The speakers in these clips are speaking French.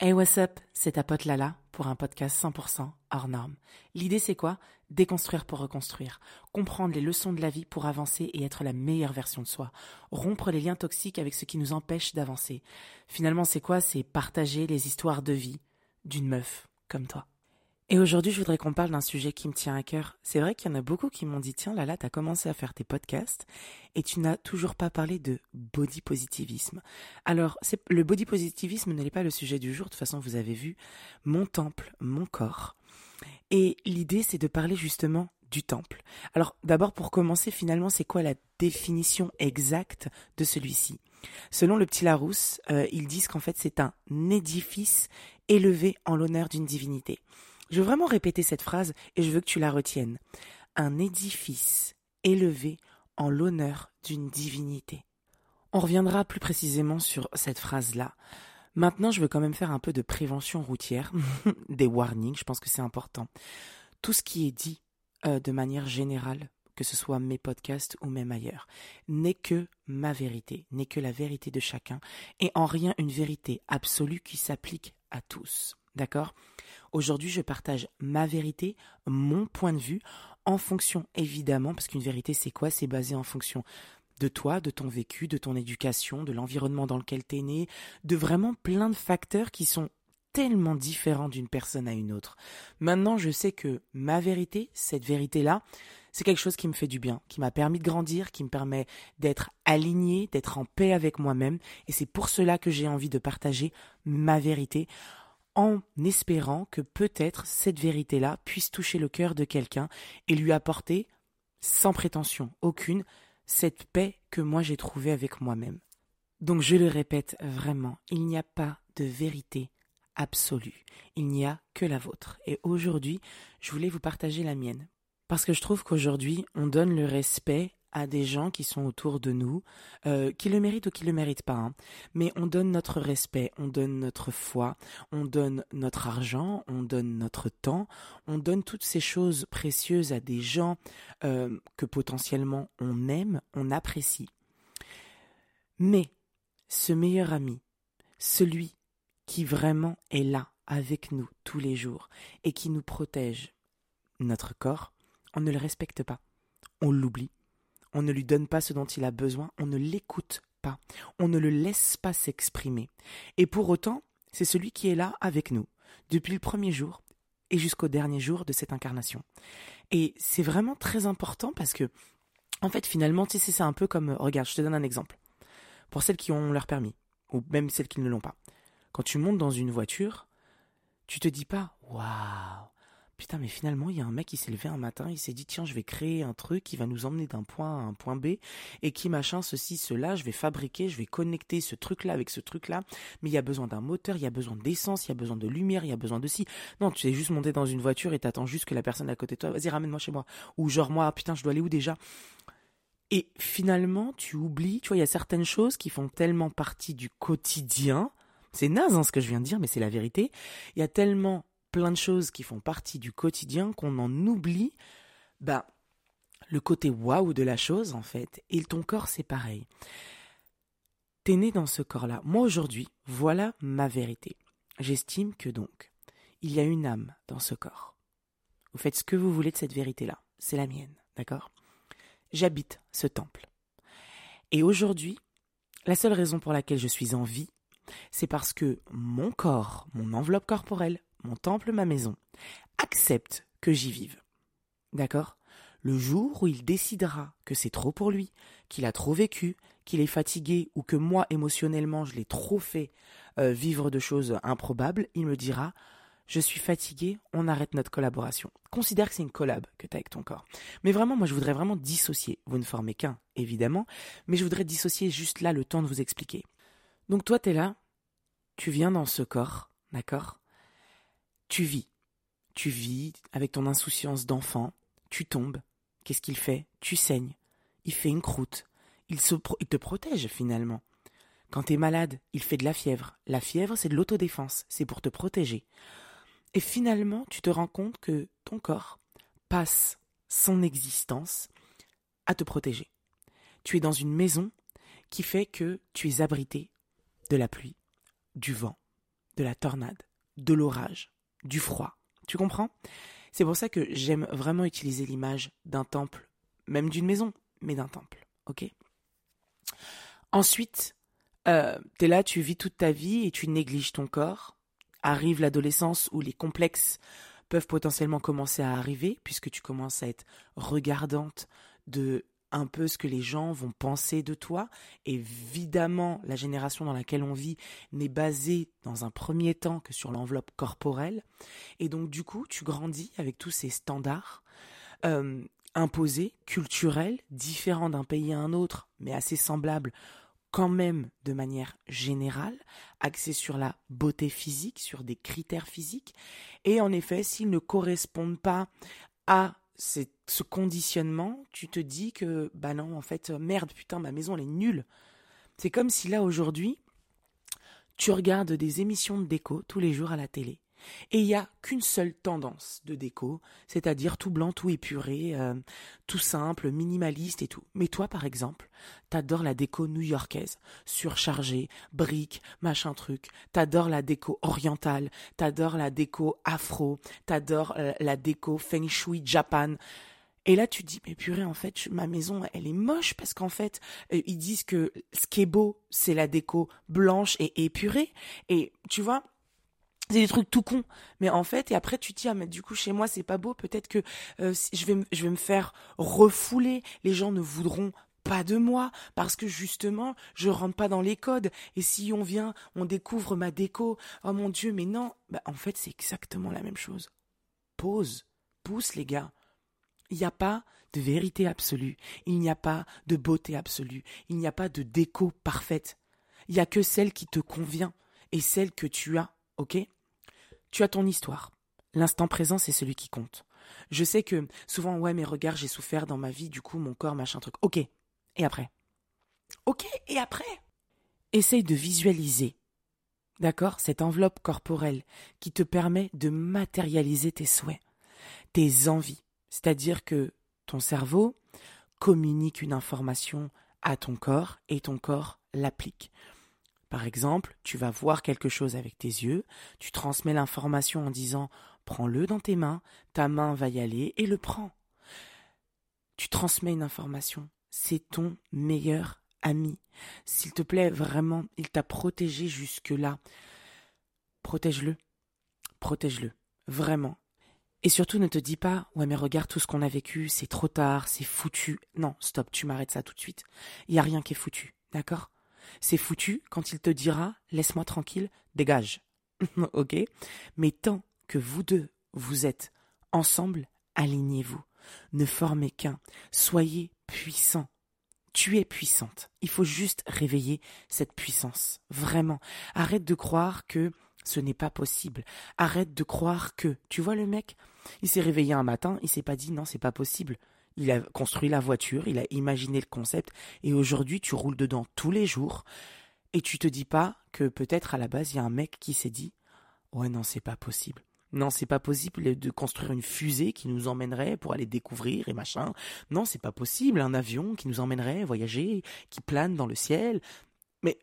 Hey what's up, c'est ta pote Lala pour un podcast 100% hors norme. L'idée c'est quoi? Déconstruire pour reconstruire, comprendre les leçons de la vie pour avancer et être la meilleure version de soi, rompre les liens toxiques avec ce qui nous empêche d'avancer. Finalement c'est quoi? C'est partager les histoires de vie d'une meuf comme toi. Et aujourd'hui, je voudrais qu'on parle d'un sujet qui me tient à cœur. C'est vrai qu'il y en a beaucoup qui m'ont dit Tiens, Lala, t'as commencé à faire tes podcasts et tu n'as toujours pas parlé de body positivisme. Alors, le body positivisme n'est pas le sujet du jour. De toute façon, vous avez vu mon temple, mon corps. Et l'idée, c'est de parler justement du temple. Alors, d'abord, pour commencer, finalement, c'est quoi la définition exacte de celui-ci? Selon le petit Larousse, euh, ils disent qu'en fait, c'est un édifice élevé en l'honneur d'une divinité. Je veux vraiment répéter cette phrase et je veux que tu la retiennes. Un édifice élevé en l'honneur d'une divinité. On reviendra plus précisément sur cette phrase-là. Maintenant, je veux quand même faire un peu de prévention routière, des warnings, je pense que c'est important. Tout ce qui est dit euh, de manière générale, que ce soit mes podcasts ou même ailleurs, n'est que ma vérité, n'est que la vérité de chacun, et en rien une vérité absolue qui s'applique à tous. D'accord? Aujourd'hui, je partage ma vérité, mon point de vue, en fonction, évidemment, parce qu'une vérité, c'est quoi? C'est basé en fonction de toi, de ton vécu, de ton éducation, de l'environnement dans lequel tu es né, de vraiment plein de facteurs qui sont tellement différents d'une personne à une autre. Maintenant, je sais que ma vérité, cette vérité-là, c'est quelque chose qui me fait du bien, qui m'a permis de grandir, qui me permet d'être aligné, d'être en paix avec moi-même, et c'est pour cela que j'ai envie de partager ma vérité en espérant que peut-être cette vérité-là puisse toucher le cœur de quelqu'un et lui apporter, sans prétention aucune, cette paix que moi j'ai trouvée avec moi-même. Donc je le répète vraiment, il n'y a pas de vérité absolue, il n'y a que la vôtre. Et aujourd'hui, je voulais vous partager la mienne. Parce que je trouve qu'aujourd'hui, on donne le respect à des gens qui sont autour de nous, euh, qui le méritent ou qui le méritent pas. Hein. Mais on donne notre respect, on donne notre foi, on donne notre argent, on donne notre temps, on donne toutes ces choses précieuses à des gens euh, que potentiellement on aime, on apprécie. Mais ce meilleur ami, celui qui vraiment est là avec nous tous les jours et qui nous protège, notre corps, on ne le respecte pas, on l'oublie on ne lui donne pas ce dont il a besoin, on ne l'écoute pas, on ne le laisse pas s'exprimer. Et pour autant, c'est celui qui est là avec nous, depuis le premier jour et jusqu'au dernier jour de cette incarnation. Et c'est vraiment très important parce que, en fait, finalement, tu sais, c'est un peu comme, regarde, je te donne un exemple. Pour celles qui ont leur permis, ou même celles qui ne l'ont pas. Quand tu montes dans une voiture, tu te dis pas, waouh, Putain, mais finalement, il y a un mec qui s'est levé un matin, il s'est dit, tiens, je vais créer un truc qui va nous emmener d'un point à un point B, et qui machin, ceci, cela, je vais fabriquer, je vais connecter ce truc-là avec ce truc-là, mais il y a besoin d'un moteur, il y a besoin d'essence, il y a besoin de lumière, il y a besoin de ci. Non, tu es juste monté dans une voiture et t'attends juste que la personne à côté de toi, vas-y, ramène-moi chez moi. Ou genre, moi, putain, je dois aller où déjà? Et finalement, tu oublies, tu vois, il y a certaines choses qui font tellement partie du quotidien, c'est naze hein, ce que je viens de dire, mais c'est la vérité. Il y a tellement plein de choses qui font partie du quotidien qu'on en oublie, bah, le côté waouh de la chose, en fait. Et ton corps, c'est pareil. T'es né dans ce corps-là. Moi, aujourd'hui, voilà ma vérité. J'estime que donc, il y a une âme dans ce corps. Vous faites ce que vous voulez de cette vérité-là. C'est la mienne, d'accord? J'habite ce temple. Et aujourd'hui, la seule raison pour laquelle je suis en vie, c'est parce que mon corps, mon enveloppe corporelle, mon temple, ma maison, accepte que j'y vive. D'accord? Le jour où il décidera que c'est trop pour lui, qu'il a trop vécu, qu'il est fatigué ou que moi émotionnellement je l'ai trop fait euh, vivre de choses improbables, il me dira je suis fatigué, on arrête notre collaboration. Considère que c'est une collab que tu as avec ton corps. Mais vraiment, moi, je voudrais vraiment dissocier. Vous ne formez qu'un, évidemment, mais je voudrais dissocier juste là le temps de vous expliquer. Donc toi, tu es là, tu viens dans ce corps, d'accord? Tu vis. Tu vis avec ton insouciance d'enfant. Tu tombes. Qu'est-ce qu'il fait? Tu saignes. Il fait une croûte. Il, te protège finalement. Quand tu es malade, il fait de la fièvre. La fièvre, c'est de l'autodéfense. C'est pour te protéger. Et finalement, tu te rends compte que ton corps passe son existence à te protéger. Tu es dans une maison qui fait que tu es abrité de la pluie, du vent, de la tornade, de l'orage, du froid. Tu comprends? C'est pour ça que j'aime vraiment utiliser l'image d'un temple, même d'une maison, mais d'un temple. Ok? Ensuite, euh, tu es là, tu vis toute ta vie et tu négliges ton corps. Arrive l'adolescence où les complexes peuvent potentiellement commencer à arriver, puisque tu commences à être regardante de un peu ce que les gens vont penser de toi. Évidemment, la génération dans laquelle on vit n'est basée dans un premier temps que sur l'enveloppe corporelle. Et donc, du coup, tu grandis avec tous ces standards euh, imposés, culturels, différents d'un pays à un autre, mais assez semblables quand même de manière générale, axés sur la beauté physique, sur des critères physiques. Et en effet, s'ils ne correspondent pas à c'est ce conditionnement, tu te dis que bah non, en fait, merde, putain, ma maison elle est nulle. C'est comme si là aujourd'hui, tu regardes des émissions de déco tous les jours à la télé et il n'y a qu'une seule tendance de déco, c'est-à-dire tout blanc, tout épuré, euh, tout simple, minimaliste et tout. Mais toi, par exemple, t'adores la déco new-yorkaise, surchargée, briques, machin truc. T'adores la déco orientale, t'adores la déco afro, t'adores euh, la déco feng shui Japan. Et là, tu dis, mais purée, en fait, ma maison, elle est moche parce qu'en fait, euh, ils disent que ce qui est beau, c'est la déco blanche et épurée. Et tu vois, c'est des trucs tout cons. Mais en fait et après tu te dis ah mais du coup chez moi c'est pas beau. Peut-être que euh, je vais je vais me faire refouler. Les gens ne voudront pas de moi parce que justement je rentre pas dans les codes. Et si on vient on découvre ma déco oh mon dieu mais non. Bah, en fait c'est exactement la même chose. Pause. Pousse les gars. Il n'y a pas de vérité absolue. Il n'y a pas de beauté absolue. Il n'y a pas de déco parfaite. Il y a que celle qui te convient et celle que tu as ok? Tu as ton histoire. L'instant présent, c'est celui qui compte. Je sais que souvent, ouais, mes regards, j'ai souffert dans ma vie, du coup, mon corps, machin truc. Ok. Et après? Ok, et après? Essaye de visualiser, d'accord, cette enveloppe corporelle qui te permet de matérialiser tes souhaits, tes envies. C'est-à-dire que ton cerveau communique une information à ton corps et ton corps l'applique. Par exemple, tu vas voir quelque chose avec tes yeux, tu transmets l'information en disant prends-le dans tes mains, ta main va y aller et le prend. Tu transmets une information, c'est ton meilleur ami. S'il te plaît, vraiment, il t'a protégé jusque-là. Protège-le. Protège-le. Vraiment. Et surtout, ne te dis pas, ouais, mais regarde tout ce qu'on a vécu, c'est trop tard, c'est foutu. Non, stop, tu m'arrêtes ça tout de suite. Il n'y a rien qui est foutu. D'accord? C'est foutu quand il te dira laisse-moi tranquille, dégage. ok? Mais tant que vous deux, vous êtes ensemble, alignez-vous. Ne formez qu'un. Soyez puissants. Tu es puissante. Il faut juste réveiller cette puissance. Vraiment. Arrête de croire que ce n'est pas possible. Arrête de croire que. Tu vois le mec Il s'est réveillé un matin, il s'est pas dit non, c'est pas possible il a construit la voiture, il a imaginé le concept, et aujourd'hui tu roules dedans tous les jours, et tu te dis pas que peut-être à la base il y a un mec qui s'est dit Ouais, non, c'est pas possible. Non, c'est pas possible de construire une fusée qui nous emmènerait pour aller découvrir et machin. Non, c'est pas possible, un avion qui nous emmènerait voyager, qui plane dans le ciel. Mais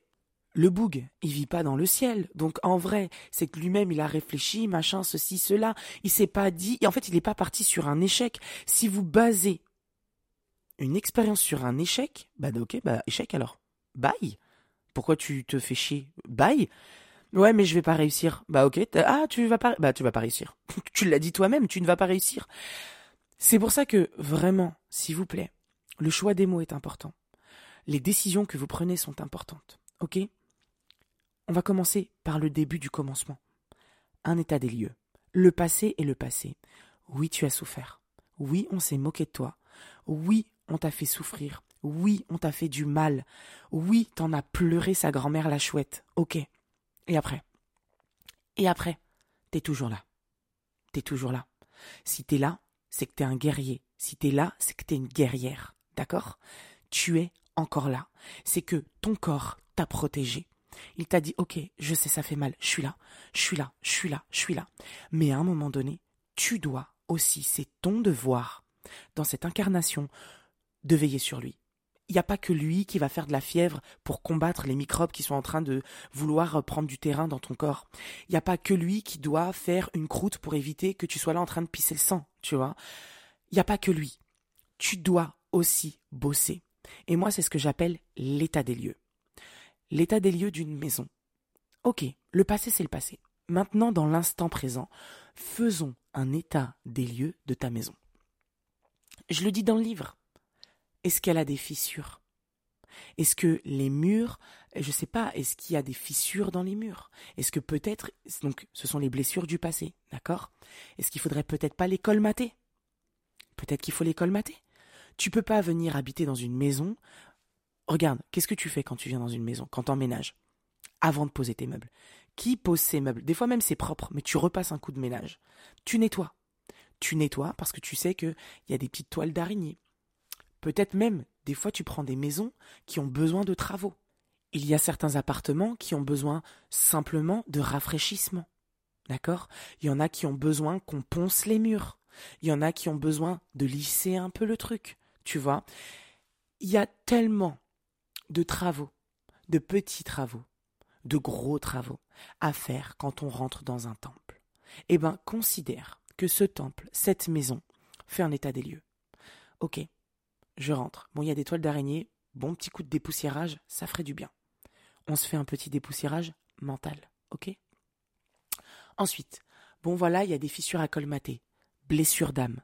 le boug, il vit pas dans le ciel. Donc en vrai, c'est que lui-même il a réfléchi, machin, ceci, cela. Il s'est pas dit, et en fait il n'est pas parti sur un échec. Si vous basez une expérience sur un échec, bah ok, bah échec alors. Bye. Pourquoi tu te fais chier? Bye. Ouais, mais je vais pas réussir. Bah ok. Ah, tu vas pas. Bah tu vas pas réussir. tu l'as dit toi-même. Tu ne vas pas réussir. C'est pour ça que vraiment, s'il vous plaît, le choix des mots est important. Les décisions que vous prenez sont importantes. Ok? On va commencer par le début du commencement. Un état des lieux. Le passé est le passé. Oui, tu as souffert. Oui, on s'est moqué de toi. Oui, on t'a fait souffrir. Oui, on t'a fait du mal. Oui, t'en as pleuré sa grand-mère la chouette. Ok. Et après? Et après? T'es toujours là. T'es toujours là. Si t'es là, c'est que t'es un guerrier. Si t'es là, c'est que t'es une guerrière. D'accord? Tu es encore là. C'est que ton corps t'a protégé. Il t'a dit, ok, je sais, ça fait mal, je suis là, je suis là, je suis là, je suis là. Mais à un moment donné, tu dois aussi, c'est ton devoir, dans cette incarnation, de veiller sur lui. il n'y a pas que lui qui va faire de la fièvre pour combattre les microbes qui sont en train de vouloir prendre du terrain dans ton corps. Il n'y a pas que lui qui doit faire une croûte pour éviter que tu sois là en train de pisser le sang, tu vois. Il n'y a pas que lui. Tu dois aussi bosser. Et moi, c'est ce que j'appelle l'état des lieux. L'état des lieux d'une maison. Ok, le passé, c'est le passé. Maintenant, dans l'instant présent, faisons un état des lieux de ta maison. Je le dis dans le livre. Est-ce qu'elle a des fissures? Est-ce que les murs, je ne sais pas, est-ce qu'il y a des fissures dans les murs? Est-ce que peut-être, donc ce sont les blessures du passé, d'accord? Est-ce qu'il faudrait peut-être pas les colmater Peut-être qu'il faut les colmater. Tu peux pas venir habiter dans une maison. Regarde, qu'est-ce que tu fais quand tu viens dans une maison, quand tu emménages? Avant de poser tes meubles. Qui pose ses meubles? Des fois même c'est propre, mais tu repasses un coup de ménage. Tu nettoies. Tu nettoies parce que tu sais qu'il y a des petites toiles d'araignée, Peut-être même, des fois, tu prends des maisons qui ont besoin de travaux. Il y a certains appartements qui ont besoin simplement de rafraîchissement. D'accord? Il y en a qui ont besoin qu'on ponce les murs. Il y en a qui ont besoin de lisser un peu le truc. Tu vois? Il y a tellement de travaux, de petits travaux, de gros travaux à faire quand on rentre dans un temple. Eh bien, considère que ce temple, cette maison, fait un état des lieux. Ok, je rentre. Bon, il y a des toiles d'araignée, bon petit coup de dépoussiérage, ça ferait du bien. On se fait un petit dépoussiérage mental, ok? Ensuite, bon voilà, il y a des fissures à colmater. Blessures d'âme.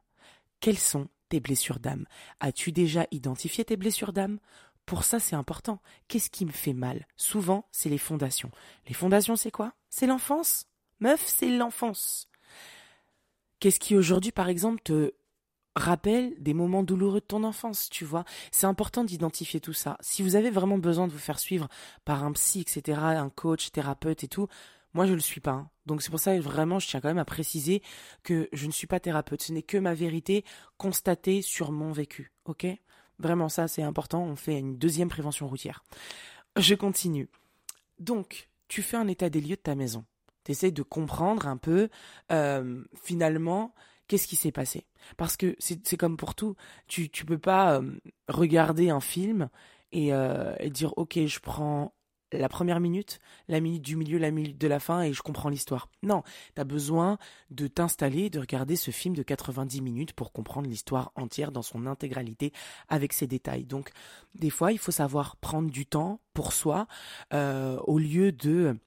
Quelles sont tes blessures d'âme? As-tu déjà identifié tes blessures d'âme? Pour ça, c'est important. Qu'est-ce qui me fait mal? Souvent, c'est les fondations. Les fondations, c'est quoi? C'est l'enfance? Meuf, c'est l'enfance. Qu'est-ce qui aujourd'hui, par exemple, te rappelle des moments douloureux de ton enfance, tu vois. C'est important d'identifier tout ça. Si vous avez vraiment besoin de vous faire suivre par un psy, etc., un coach, thérapeute et tout, moi je le suis pas. Hein. Donc c'est pour ça que vraiment je tiens quand même à préciser que je ne suis pas thérapeute. Ce n'est que ma vérité constatée sur mon vécu. Ok? Vraiment ça c'est important. On fait une deuxième prévention routière. Je continue. Donc tu fais un état des lieux de ta maison. Tu essaies de comprendre un peu euh, finalement qu'est-ce qui s'est passé? Parce que c'est comme pour tout, tu tu peux pas euh, regarder un film euh, et, dire ok je prends la première minute, la minute du milieu, la minute de la fin et je comprends l'histoire. Non, tu as besoin de t'installer, de regarder ce film de 90 minutes pour comprendre l'histoire entière dans son intégralité avec ses détails. Donc des fois, il faut savoir prendre du temps pour soi euh, au lieu de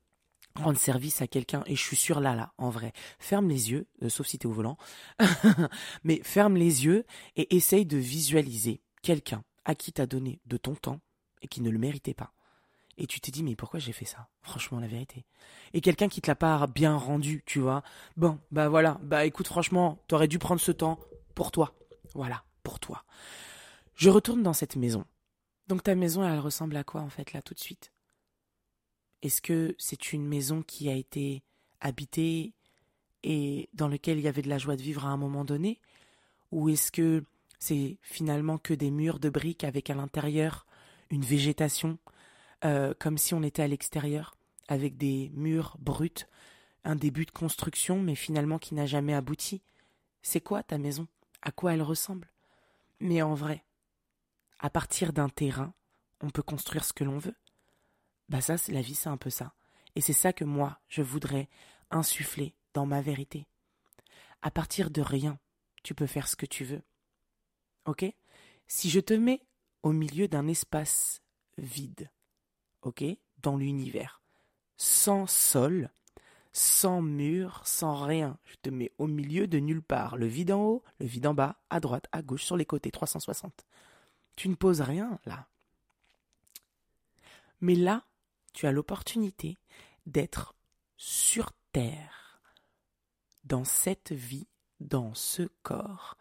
rendre service à quelqu'un et je suis sûr là là en vrai ferme les yeux euh, sauf si t'es au volant mais ferme les yeux et essaye de visualiser quelqu'un à qui t'as donné de ton temps et qui ne le méritait pas. Et tu t'es dit mais pourquoi j'ai fait ça? Franchement la vérité. Et quelqu'un qui te l'a pas bien rendu tu vois? Bon bah voilà bah écoute franchement t'aurais dû prendre ce temps pour toi. Voilà pour toi. Je retourne dans cette maison. Donc ta maison elle ressemble à quoi en fait là tout de suite? Est-ce que c'est une maison qui a été habitée et dans laquelle il y avait de la joie de vivre à un moment donné? Ou est-ce que c'est finalement que des murs de briques avec à l'intérieur une végétation, euh, comme si on était à l'extérieur, avec des murs bruts, un début de construction mais finalement qui n'a jamais abouti? C'est quoi ta maison? À quoi elle ressemble? Mais en vrai, à partir d'un terrain, on peut construire ce que l'on veut. Bah ça, la vie, c'est un peu ça. Et c'est ça que moi, je voudrais insuffler dans ma vérité. À partir de rien, tu peux faire ce que tu veux. Ok? Si je te mets au milieu d'un espace vide, ok? Dans l'univers, sans sol, sans mur, sans rien. Je te mets au milieu de nulle part. Le vide en haut, le vide en bas, à droite, à gauche, sur les côtés, 360. Tu ne poses rien là. Mais là, tu as l'opportunité d'être sur Terre, dans cette vie, dans ce corps.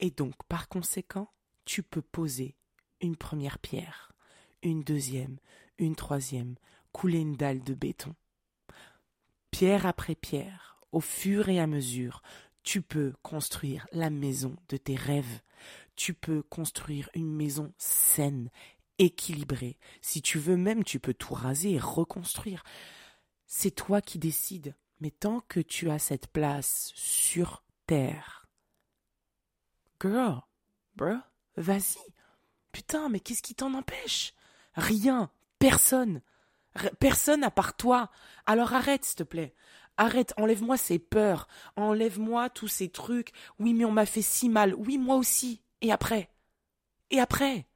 Et donc, par conséquent, tu peux poser une première pierre, une deuxième, une troisième, couler une dalle de béton. Pierre après pierre, au fur et à mesure, tu peux construire la maison de tes rêves. Tu peux construire une maison saine, équilibré. Si tu veux même, tu peux tout raser et reconstruire. C'est toi qui décides. Mais tant que tu as cette place sur terre, girl, bro, vas-y. Putain, mais qu'est-ce qui t'en empêche? Rien, personne. Personne à part toi. Alors arrête, s'il te plaît. Arrête, enlève-moi ces peurs, enlève-moi tous ces trucs. Oui, mais on m'a fait si mal. Oui, moi aussi. Et après? Et après?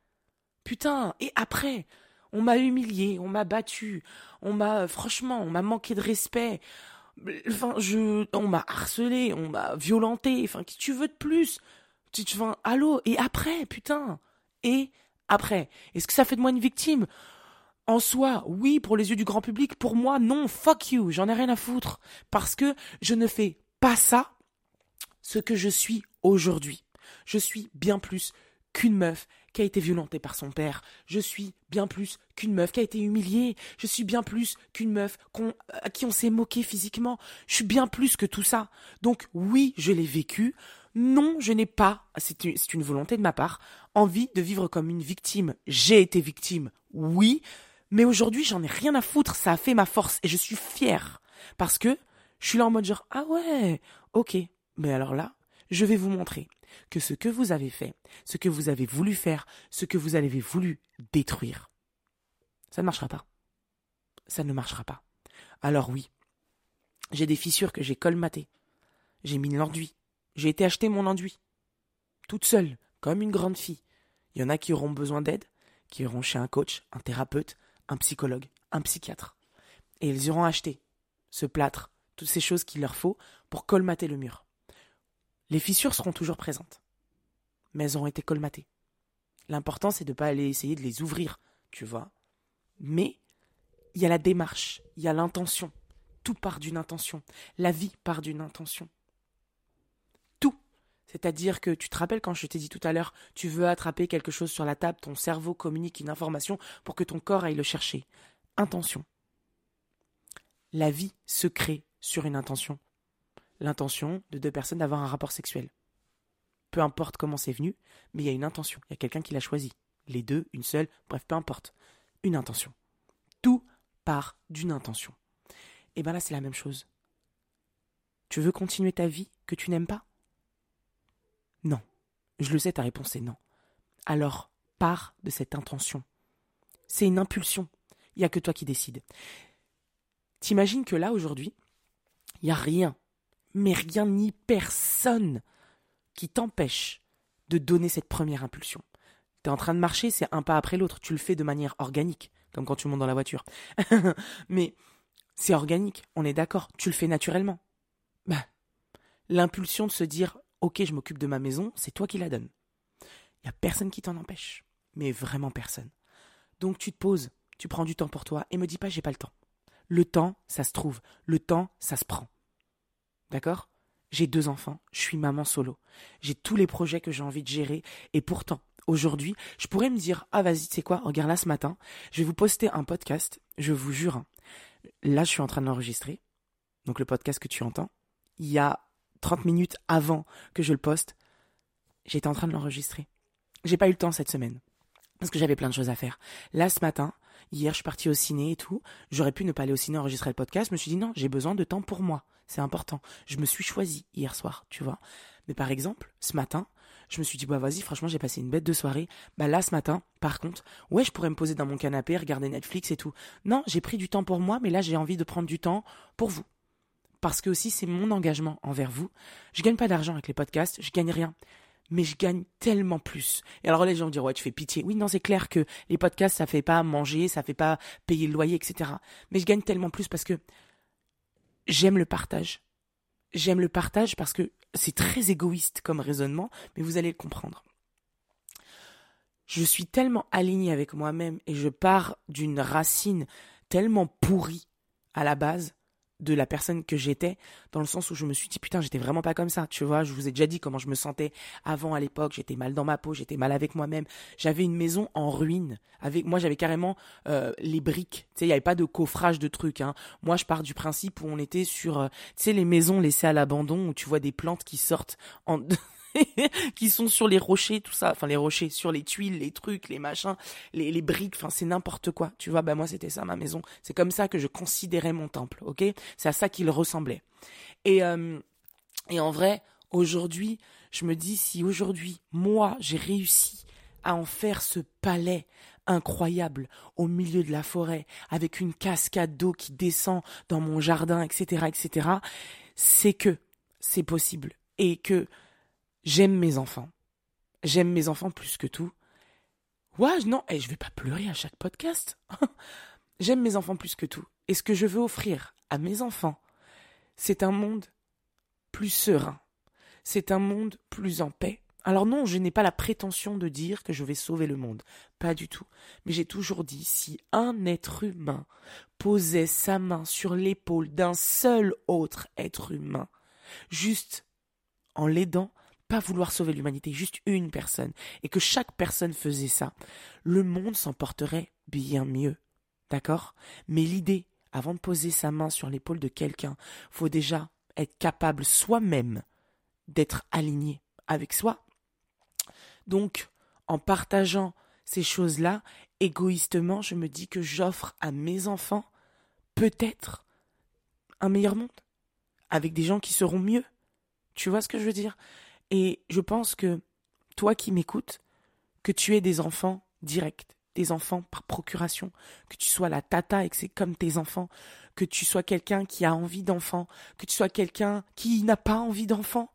Putain, et après On m'a humilié, on m'a battu, on m'a franchement, on m'a manqué de respect. Enfin, je on m'a harcelé, on m'a violenté, enfin, qui tu veux de plus? Tu te enfin, allô Et après, putain Et après Est-ce que ça fait de moi une victime? En soi, oui, pour les yeux du grand public, pour moi, non, fuck you, j'en ai rien à foutre. Parce que je ne fais pas ça, ce que je suis aujourd'hui. Je suis bien plus qu'une meuf qui a été violentée par son père. Je suis bien plus qu'une meuf qui a été humiliée. Je suis bien plus qu'une meuf à qui on s'est moqué physiquement. Je suis bien plus que tout ça. Donc oui, je l'ai vécu. Non, je n'ai pas, c'est une, une volonté de ma part, envie de vivre comme une victime. J'ai été victime, oui, mais aujourd'hui, j'en ai rien à foutre, ça a fait ma force et je suis fier. Parce que je suis là en mode genre, ah ouais, ok. Mais alors là, je vais vous montrer que ce que vous avez fait, ce que vous avez voulu faire, ce que vous avez voulu détruire, ça ne marchera pas. Ça ne marchera pas. Alors oui, j'ai des fissures que j'ai colmatées. J'ai mis l'enduit. J'ai été acheter mon enduit. Toute seule, comme une grande fille. Il y en a qui auront besoin d'aide, qui iront chez un coach, un thérapeute, un psychologue, un psychiatre. Et ils iront acheter ce plâtre, toutes ces choses qu'il leur faut pour colmater le mur. Les fissures seront toujours présentes, mais elles auront été colmatées. L'important, c'est de ne pas aller essayer de les ouvrir, tu vois. Mais il y a la démarche, il y a l'intention. Tout part d'une intention. La vie part d'une intention. C'est-à-dire que tu te rappelles quand je t'ai dit tout à l'heure, tu veux attraper quelque chose sur la table, ton cerveau communique une information pour que ton corps aille le chercher. Intention. La vie se crée sur une intention. L'intention de deux personnes d'avoir un rapport sexuel. Peu importe comment c'est venu, mais il y a une intention. Il y a quelqu'un qui l'a choisi. Les deux, une seule, bref, peu importe. Une intention. Tout part d'une intention. Et bien là, c'est la même chose. Tu veux continuer ta vie que tu n'aimes pas? Non. Je le sais, ta réponse est non. Alors, pars de cette intention. C'est une impulsion. Il n'y a que toi qui décides. T'imagines que là, aujourd'hui, il n'y a rien, mais rien ni personne qui t'empêche de donner cette première impulsion. Tu es en train de marcher, c'est un pas après l'autre. Tu le fais de manière organique, comme quand tu montes dans la voiture. mais c'est organique, on est d'accord. Tu le fais naturellement. Bah, l'impulsion de se dire ok, je m'occupe de ma maison, c'est toi qui la donnes. Il n'y a personne qui t'en empêche. Mais vraiment personne. Donc tu te poses, tu prends du temps pour toi et me dis pas j'ai pas le temps. Le temps, ça se trouve. Le temps, ça se prend. D'accord? J'ai deux enfants, je suis maman solo. J'ai tous les projets que j'ai envie de gérer et pourtant, aujourd'hui, je pourrais me dire ah vas-y, tu sais quoi Regarde là ce matin, je vais vous poster un podcast, je vous jure. Hein. Là, je suis en train de l'enregistrer. Donc le podcast que tu entends, il y a 30 minutes avant que je le poste, j'étais en train de l'enregistrer. J'ai pas eu le temps cette semaine. Parce que j'avais plein de choses à faire. Là, ce matin, hier, je suis partie au ciné et tout. J'aurais pu ne pas aller au ciné enregistrer le podcast. Je me suis dit non, j'ai besoin de temps pour moi. C'est important. Je me suis choisi hier soir, tu vois. Mais par exemple, ce matin, je me suis dit, bah vas-y, franchement, j'ai passé une bête de soirée. Bah là, ce matin, par contre, ouais, je pourrais me poser dans mon canapé, regarder Netflix et tout. Non, j'ai pris du temps pour moi, mais là, j'ai envie de prendre du temps pour vous parce que aussi c'est mon engagement envers vous. Je gagne pas d'argent avec les podcasts, je gagne rien. Mais je gagne tellement plus. Et alors les gens vont dire ouais tu fais pitié. Oui non c'est clair que les podcasts ça fait pas manger, ça fait pas payer le loyer etc. Mais je gagne tellement plus parce que j'aime le partage. J'aime le partage parce que c'est très égoïste comme raisonnement, mais vous allez le comprendre. Je suis tellement aligné avec moi-même et je pars d'une racine tellement pourrie à la base de la personne que j'étais, dans le sens où je me suis dit putain j'étais vraiment pas comme ça, tu vois, je vous ai déjà dit comment je me sentais avant à l'époque, j'étais mal dans ma peau, j'étais mal avec moi-même, j'avais une maison en ruine, avec moi j'avais carrément euh, les briques, tu sais, il n'y avait pas de coffrage de trucs, hein. moi je pars du principe où on était sur, euh, tu sais, les maisons laissées à l'abandon, où tu vois des plantes qui sortent en... qui sont sur les rochers, tout ça, enfin les rochers, sur les tuiles, les trucs, les machins, les, les briques, enfin c'est n'importe quoi. Tu vois, bah moi c'était ça ma maison. C'est comme ça que je considérais mon temple, ok? C'est à ça qu'il ressemblait. Et euh, et en vrai, aujourd'hui, je me dis si aujourd'hui moi j'ai réussi à en faire ce palais incroyable au milieu de la forêt avec une cascade d'eau qui descend dans mon jardin, etc., etc., c'est que c'est possible et que j'aime mes enfants. J'aime mes enfants plus que tout. Ouais, non, et eh, je vais pas pleurer à chaque podcast. j'aime mes enfants plus que tout. Et ce que je veux offrir à mes enfants, c'est un monde plus serein. C'est un monde plus en paix. Alors non, je n'ai pas la prétention de dire que je vais sauver le monde. Pas du tout. Mais j'ai toujours dit, si un être humain posait sa main sur l'épaule d'un seul autre être humain, juste en l'aidant, pas vouloir sauver l'humanité, juste une personne, et que chaque personne faisait ça, le monde s'en porterait bien mieux. D'accord? Mais l'idée, avant de poser sa main sur l'épaule de quelqu'un, faut déjà être capable soi-même d'être aligné avec soi. Donc, en partageant ces choses-là, égoïstement, je me dis que j'offre à mes enfants peut-être un meilleur monde, avec des gens qui seront mieux. Tu vois ce que je veux dire? Et je pense que toi qui m'écoutes, que tu aies des enfants directs, des enfants par procuration, que tu sois la tata et que c'est comme tes enfants, que tu sois quelqu'un qui a envie d'enfants, que tu sois quelqu'un qui n'a pas envie d'enfants,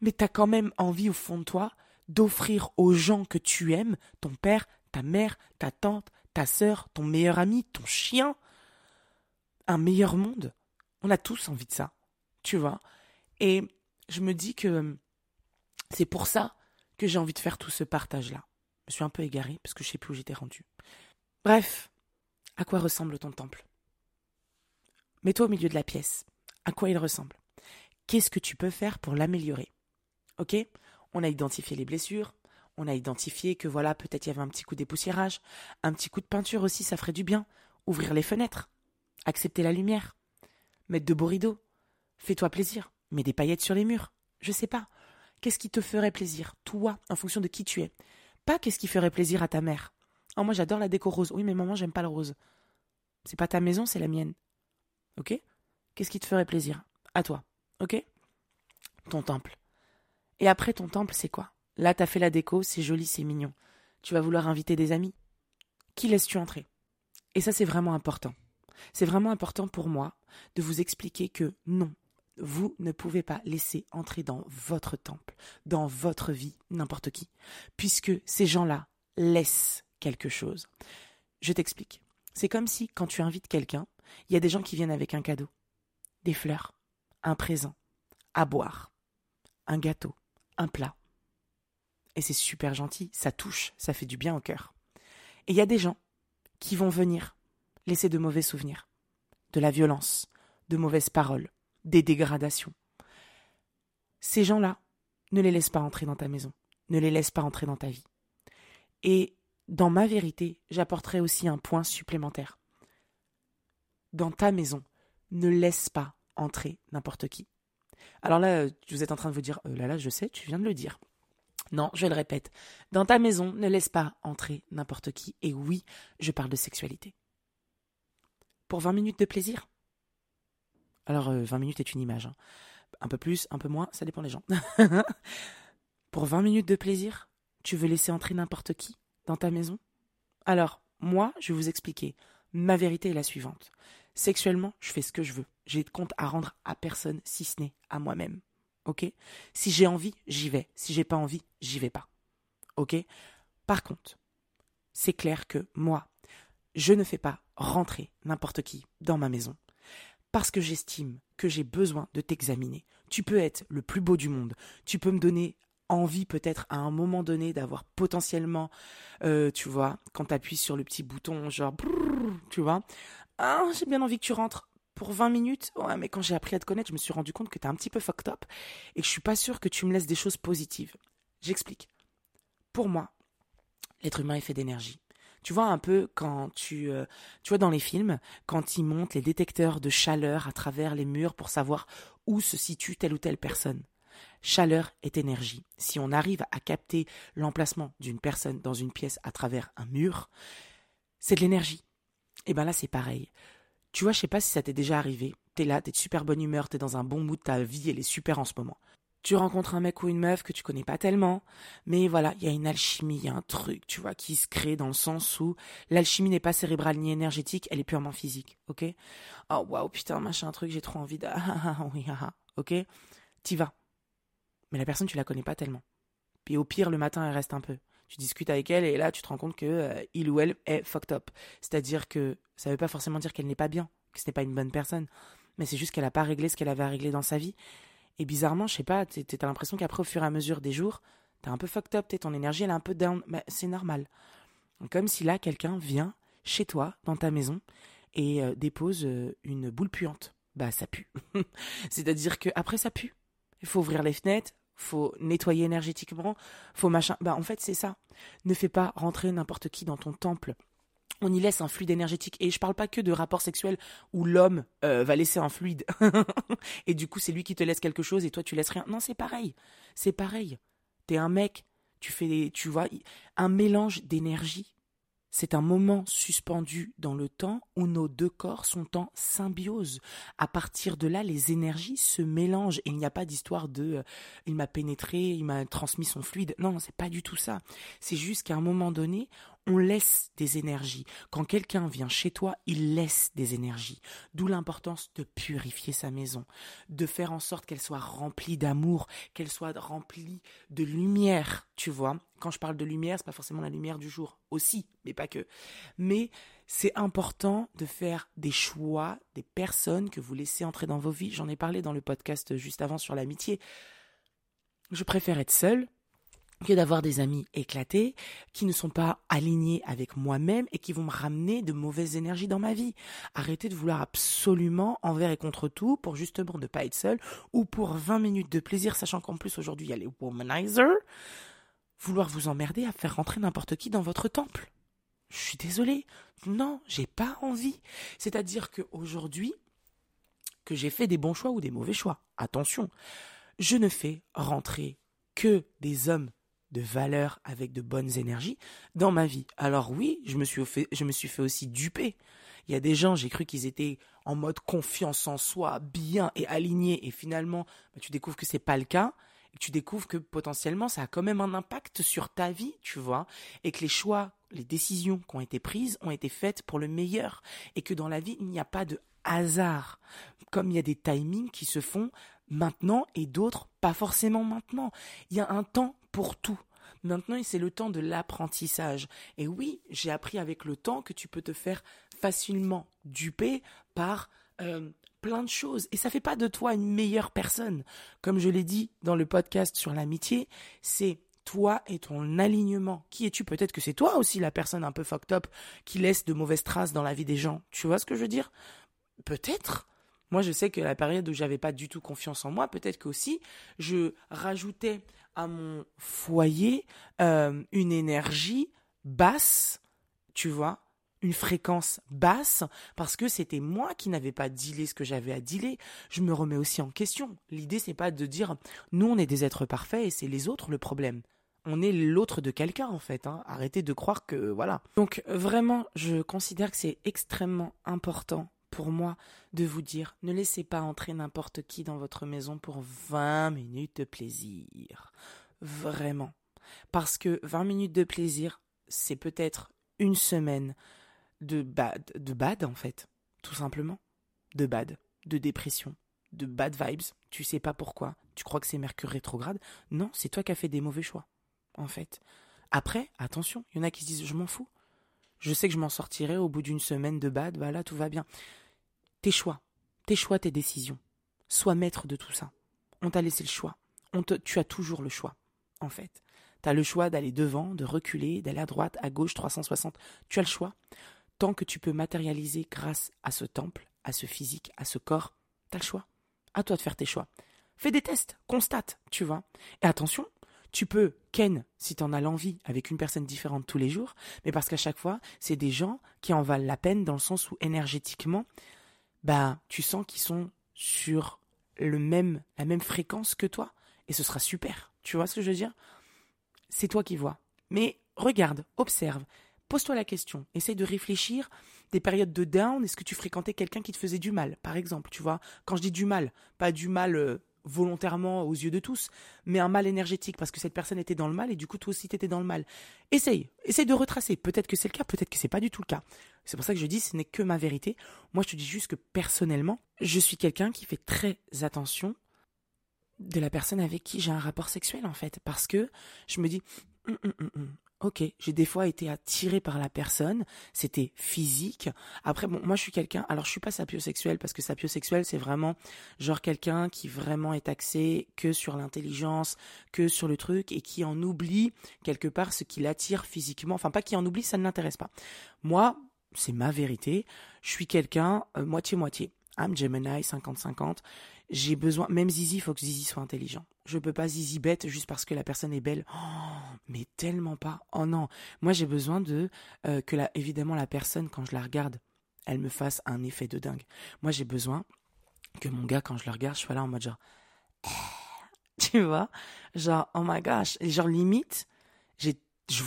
mais tu as quand même envie au fond de toi d'offrir aux gens que tu aimes, ton père, ta mère, ta tante, ta sœur, ton meilleur ami, ton chien, un meilleur monde. On a tous envie de ça, tu vois. Et je me dis que c'est pour ça que j'ai envie de faire tout ce partage-là. Je suis un peu égaré parce que je sais plus où j'étais rendu. Bref, à quoi ressemble ton temple? Mets-toi au milieu de la pièce. À quoi il ressemble? Qu'est-ce que tu peux faire pour l'améliorer? Ok? On a identifié les blessures, on a identifié que voilà, peut-être il y avait un petit coup dépoussiérage, un petit coup de peinture aussi, ça ferait du bien. Ouvrir les fenêtres, accepter la lumière, mettre de beaux rideaux, fais-toi plaisir, mets des paillettes sur les murs, je sais pas. Qu'est-ce qui te ferait plaisir, toi, en fonction de qui tu es? Pas qu'est-ce qui ferait plaisir à ta mère. Oh, moi j'adore la déco rose. Oui, mais maman, j'aime pas le rose. C'est pas ta maison, c'est la mienne. Ok? Qu'est-ce qui te ferait plaisir? À toi. Ok? Ton temple. Et après ton temple, c'est quoi? Là, t'as fait la déco, c'est joli, c'est mignon. Tu vas vouloir inviter des amis? Qui laisses-tu entrer? Et ça, c'est vraiment important. C'est vraiment important pour moi de vous expliquer que non, vous ne pouvez pas laisser entrer dans votre temple, dans votre vie, n'importe qui, puisque ces gens-là laissent quelque chose. Je t'explique. C'est comme si, quand tu invites quelqu'un, il y a des gens qui viennent avec un cadeau, des fleurs, un présent, à boire, un gâteau, un plat. Et c'est super gentil, ça touche, ça fait du bien au cœur. Et il y a des gens qui vont venir laisser de mauvais souvenirs, de la violence, de mauvaises paroles, des dégradations. Ces gens-là, ne les laisse pas entrer dans ta maison, ne les laisse pas entrer dans ta vie. Et dans ma vérité, j'apporterai aussi un point supplémentaire. Dans ta maison, ne laisse pas entrer n'importe qui. Alors là, vous êtes en train de vous dire, euh, là là, je sais, tu viens de le dire. Non, je le répète. Dans ta maison, ne laisse pas entrer n'importe qui. Et oui, je parle de sexualité. Pour 20 minutes de plaisir Alors, 20 euh, minutes est une image. Hein. Un peu plus, un peu moins, ça dépend des gens. Pour 20 minutes de plaisir, tu veux laisser entrer n'importe qui dans ta maison? Alors, moi, je vais vous expliquer. Ma vérité est la suivante. Sexuellement, je fais ce que je veux. J'ai de compte à rendre à personne si ce n'est à moi-même. Ok? Si j'ai envie, j'y vais. Si j'ai pas envie, j'y vais pas. Ok? Par contre, c'est clair que moi, je ne fais pas rentrer n'importe qui dans ma maison parce que j'estime que j'ai besoin de t'examiner. Tu peux être le plus beau du monde, tu peux me donner envie peut-être à un moment donné d'avoir potentiellement, euh, tu vois, quand tu appuies sur le petit bouton, genre, tu vois, ah, j'ai bien envie que tu rentres pour 20 minutes. Ouais, mais quand j'ai appris à te connaître, je me suis rendu compte que tu es un petit peu fucked up et que je suis pas sûr que tu me laisses des choses positives. J'explique. Pour moi, l'être humain est fait d'énergie. Tu vois un peu quand tu, euh, tu vois dans les films, quand ils montent les détecteurs de chaleur à travers les murs pour savoir où se situe telle ou telle personne. Chaleur est énergie. Si on arrive à capter l'emplacement d'une personne dans une pièce à travers un mur, c'est de l'énergie. Et ben là, c'est pareil. Tu vois, je sais pas si ça t'est déjà arrivé. T'es là, t'es de super bonne humeur, t'es dans un bon mood, ta vie, elle est super en ce moment. Tu rencontres un mec ou une meuf que tu connais pas tellement, mais voilà, il y a une alchimie, il y a un truc, tu vois, qui se crée dans le sens où l'alchimie n'est pas cérébrale ni énergétique, elle est purement physique, ok? Oh waouh, putain, machin, truc, j'ai trop envie de... Ah, ah, ah, oui, ok? T'y vas. Mais la personne, tu la connais pas tellement. Puis au pire, le matin, elle reste un peu. Tu discutes avec elle et là, tu te rends compte que euh, il ou elle est fucked up. C'est-à-dire que ça veut pas forcément dire qu'elle n'est pas bien, que ce n'est pas une bonne personne, mais c'est juste qu'elle a pas réglé ce qu'elle avait à régler dans sa vie et bizarrement, je sais pas, t'as l'impression qu'après, au fur et à mesure des jours, t'es un peu fucked up, ton énergie, elle est un peu down. Mais c'est normal. Comme si là, quelqu'un vient chez toi, dans ta maison, et euh, dépose euh, une boule puante. Bah, ça pue. C'est-à-dire que après ça pue. Il faut ouvrir les fenêtres, faut nettoyer énergétiquement, faut machin. Bah, en fait, c'est ça. Ne fais pas rentrer n'importe qui dans ton temple on y laisse un fluide énergétique. Et je parle pas que de rapports sexuels où l'homme euh, va laisser un fluide. et du coup, c'est lui qui te laisse quelque chose et toi, tu laisses rien. Non, c'est pareil. C'est pareil. T'es un mec, tu fais, tu vois, un mélange d'énergie c'est un moment suspendu dans le temps où nos deux corps sont en symbiose. À partir de là, les énergies se mélangent et il n'y a pas d'histoire de euh, il m'a pénétré, il m'a transmis son fluide. Non, c'est pas du tout ça. C'est juste qu'à un moment donné, on laisse des énergies. Quand quelqu'un vient chez toi, il laisse des énergies. D'où l'importance de purifier sa maison, de faire en sorte qu'elle soit remplie d'amour, qu'elle soit remplie de lumière, tu vois. Quand je parle de lumière, c'est pas forcément la lumière du jour, aussi, mais pas que. Mais c'est important de faire des choix des personnes que vous laissez entrer dans vos vies. J'en ai parlé dans le podcast juste avant sur l'amitié. Je préfère être seule que d'avoir des amis éclatés qui ne sont pas alignés avec moi-même et qui vont me ramener de mauvaises énergies dans ma vie. Arrêtez de vouloir absolument envers et contre tout pour justement ne pas être seul ou pour 20 minutes de plaisir, sachant qu'en plus aujourd'hui il y a les womanizers, vouloir vous emmerder à faire rentrer n'importe qui dans votre temple. Je suis désolée. Non, j'ai pas envie. C'est-à-dire qu'aujourd'hui, que j'ai fait des bons choix ou des mauvais choix. Attention, je ne fais rentrer que des hommes de valeur avec de bonnes énergies dans ma vie. Alors oui, je me suis fait, je me suis fait aussi duper. Il y a des gens, j'ai cru qu'ils étaient en mode confiance en soi, bien et alignés, et finalement, bah, tu découvres que c'est pas le cas, et tu découvres que potentiellement ça a quand même un impact sur ta vie, tu vois, et que les choix, les décisions qui ont été prises ont été faites pour le meilleur, et que dans la vie il n'y a pas de hasard, comme il y a des timings qui se font maintenant et d'autres pas forcément maintenant. Il y a un temps pour tout. Maintenant, c'est le temps de l'apprentissage. Et oui, j'ai appris avec le temps que tu peux te faire facilement duper par euh, plein de choses. Et ça fait pas de toi une meilleure personne. Comme je l'ai dit dans le podcast sur l'amitié, c'est toi et ton alignement. Qui es-tu? Peut-être que c'est toi aussi la personne un peu fucked up qui laisse de mauvaises traces dans la vie des gens. Tu vois ce que je veux dire? Peut-être. Moi, je sais que la période où j'avais pas du tout confiance en moi, peut-être qu'aussi je rajoutais à mon foyer euh, une énergie basse, tu vois, une fréquence basse, parce que c'était moi qui n'avais pas dealé ce que j'avais à dealer. Je me remets aussi en question. L'idée, c'est pas de dire nous, on est des êtres parfaits et c'est les autres le problème. On est l'autre de quelqu'un en fait. Hein. Arrêtez de croire que voilà. Donc vraiment, je considère que c'est extrêmement important pour moi de vous dire ne laissez pas entrer n'importe qui dans votre maison pour 20 minutes de plaisir. Vraiment. Parce que 20 minutes de plaisir, c'est peut-être une semaine de bad, de bad en fait, tout simplement. De bad, de dépression, de bad vibes. Tu sais pas pourquoi. Tu crois que c'est Mercure rétrograde? Non, c'est toi qui as fait des mauvais choix, en fait. Après, attention, il y en a qui se disent je m'en fous. Je sais que je m'en sortirai au bout d'une semaine de bad, voilà, tout va bien. Tes choix, tes choix, tes décisions. Sois maître de tout ça. On t'a laissé le choix. On te, tu as toujours le choix, en fait. Tu as le choix d'aller devant, de reculer, d'aller à droite, à gauche, 360. Tu as le choix. Tant que tu peux matérialiser grâce à ce temple, à ce physique, à ce corps, tu as le choix. À toi de faire tes choix. Fais des tests, constate, tu vois. Et attention, tu peux ken si tu en as l'envie avec une personne différente tous les jours, mais parce qu'à chaque fois, c'est des gens qui en valent la peine dans le sens où énergétiquement, bah, tu sens qu'ils sont sur le même, la même fréquence que toi, et ce sera super. Tu vois ce que je veux dire? C'est toi qui vois. Mais regarde, observe, pose-toi la question, essaye de réfléchir des périodes de down, est-ce que tu fréquentais quelqu'un qui te faisait du mal, par exemple, tu vois Quand je dis du mal, pas du mal euh, volontairement aux yeux de tous, mais un mal énergétique parce que cette personne était dans le mal et du coup toi aussi t'étais dans le mal. Essaye, essaye de retracer. Peut-être que c'est le cas, peut-être que c'est pas du tout le cas. C'est pour ça que je dis ce n'est que ma vérité. Moi je te dis juste que personnellement, je suis quelqu'un qui fait très attention de la personne avec qui j'ai un rapport sexuel en fait parce que je me dis hum, hum, hum, Ok, j'ai des fois été attirée par la personne, c'était physique. Après, bon, moi je suis quelqu'un, alors je suis pas sapiosexuel parce que sapiosexuel c'est vraiment genre quelqu'un qui vraiment est axé que sur l'intelligence, que sur le truc et qui en oublie quelque part ce qui l'attire physiquement. Enfin, pas qui en oublie, ça ne l'intéresse pas. Moi, c'est ma vérité, je suis quelqu'un euh, moitié-moitié. I'm Gemini 50-50 j'ai besoin, même Zizi, il faut que Zizi soit intelligent. Je peux pas Zizi bête juste parce que la personne est belle. Oh, mais tellement pas. Oh non. Moi, j'ai besoin de, euh, que la, évidemment, la personne, quand je la regarde, elle me fasse un effet de dingue. Moi, j'ai besoin que mon gars, quand je le regarde, je sois là en mode genre, tu vois, genre, oh my gosh, et genre limite, j'ai, tu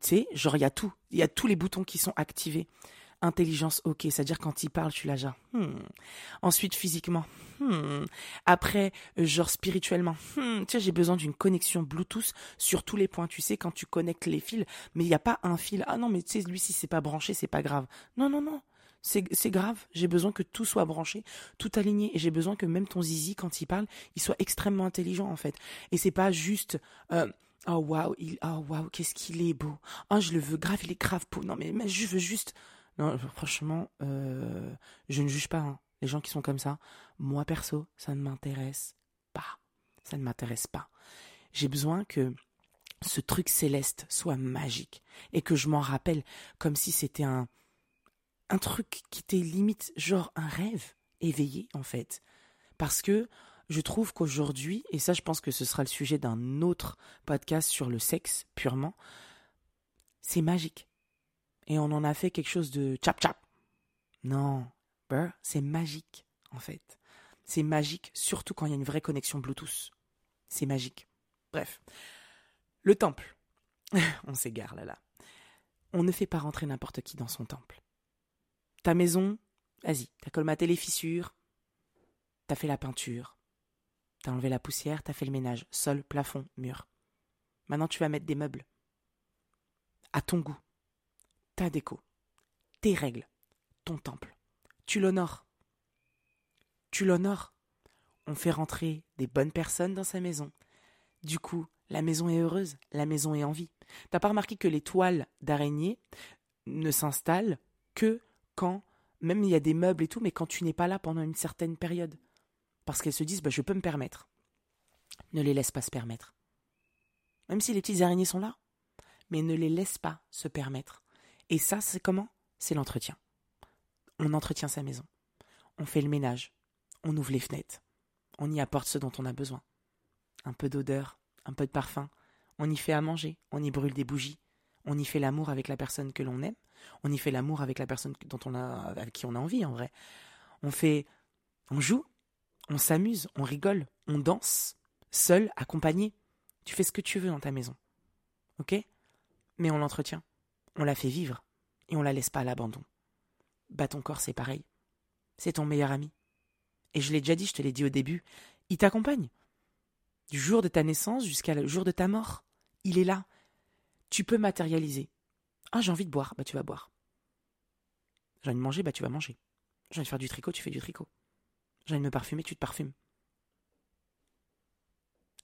sais, genre, il y a tout, il y a tous les boutons qui sont activés. Intelligence, ok, c'est-à-dire quand il parle, tu l'as déjà. Hmm. Ensuite, physiquement. Hmm. Après, euh, genre spirituellement. Hmm. Tu j'ai besoin d'une connexion Bluetooth sur tous les points. Tu sais, quand tu connectes les fils, mais il n'y a pas un fil. Ah non, mais tu sais, lui, si c'est pas branché, c'est pas grave. Non, non, non. C'est grave. J'ai besoin que tout soit branché, tout aligné. Et j'ai besoin que même ton zizi, quand il parle, il soit extrêmement intelligent, en fait. Et c'est pas juste. Euh, oh waouh, il, oh waouh, qu'est-ce qu'il est beau. Oh, je le veux grave, il est grave beau. Non, mais, mais je veux juste non, franchement, euh, je ne juge pas hein. les gens qui sont comme ça. Moi, perso, ça ne m'intéresse pas. Ça ne m'intéresse pas. J'ai besoin que ce truc céleste soit magique et que je m'en rappelle comme si c'était un, un truc qui était limite genre un rêve éveillé en fait. Parce que je trouve qu'aujourd'hui, et ça je pense que ce sera le sujet d'un autre podcast sur le sexe purement, c'est magique et on en a fait quelque chose de chap chap. Non, c'est magique en fait. C'est magique, surtout quand il y a une vraie connexion Bluetooth. C'est magique. Bref, le temple. on s'égare là là. On ne fait pas rentrer n'importe qui dans son temple. Ta maison, vas-y, t'as colmaté les fissures, t'as fait la peinture, t'as enlevé la poussière, t'as fait le ménage, sol, plafond, mur. Maintenant tu vas mettre des meubles. À ton goût ta déco, tes règles, ton temple. Tu l'honores. Tu l'honores. On fait rentrer des bonnes personnes dans sa maison. Du coup, la maison est heureuse, la maison est en vie. T'as pas remarqué que les toiles d'araignée ne s'installent que quand, même il y a des meubles et tout, mais quand tu n'es pas là pendant une certaine période? Parce qu'elles se disent, bah, je peux me permettre. Ne les laisse pas se permettre. Même si les petites araignées sont là, mais ne les laisse pas se permettre. Et ça, c'est comment? C'est l'entretien. On entretient sa maison. On fait le ménage. On ouvre les fenêtres. On y apporte ce dont on a besoin. Un peu d'odeur, un peu de parfum. On y fait à manger. On y brûle des bougies. On y fait l'amour avec la personne que l'on aime. On y fait l'amour avec la personne dont avec qui on a envie, en vrai. On fait, on joue, on s'amuse, on rigole, on danse, seul, accompagné. Tu fais ce que tu veux dans ta maison. Ok? Mais on l'entretient on la fait vivre et on la laisse pas à l'abandon. Bah ton corps c'est pareil. C'est ton meilleur ami. Et je l'ai déjà dit, je te l'ai dit au début, il t'accompagne. Du jour de ta naissance jusqu'à jour de ta mort. Il est là. Tu peux matérialiser. Ah, j'ai envie de boire, bah tu vas boire. J'ai envie de manger, bah tu vas manger. J'ai envie de faire du tricot, tu fais du tricot. J'ai envie de me parfumer, tu te parfumes.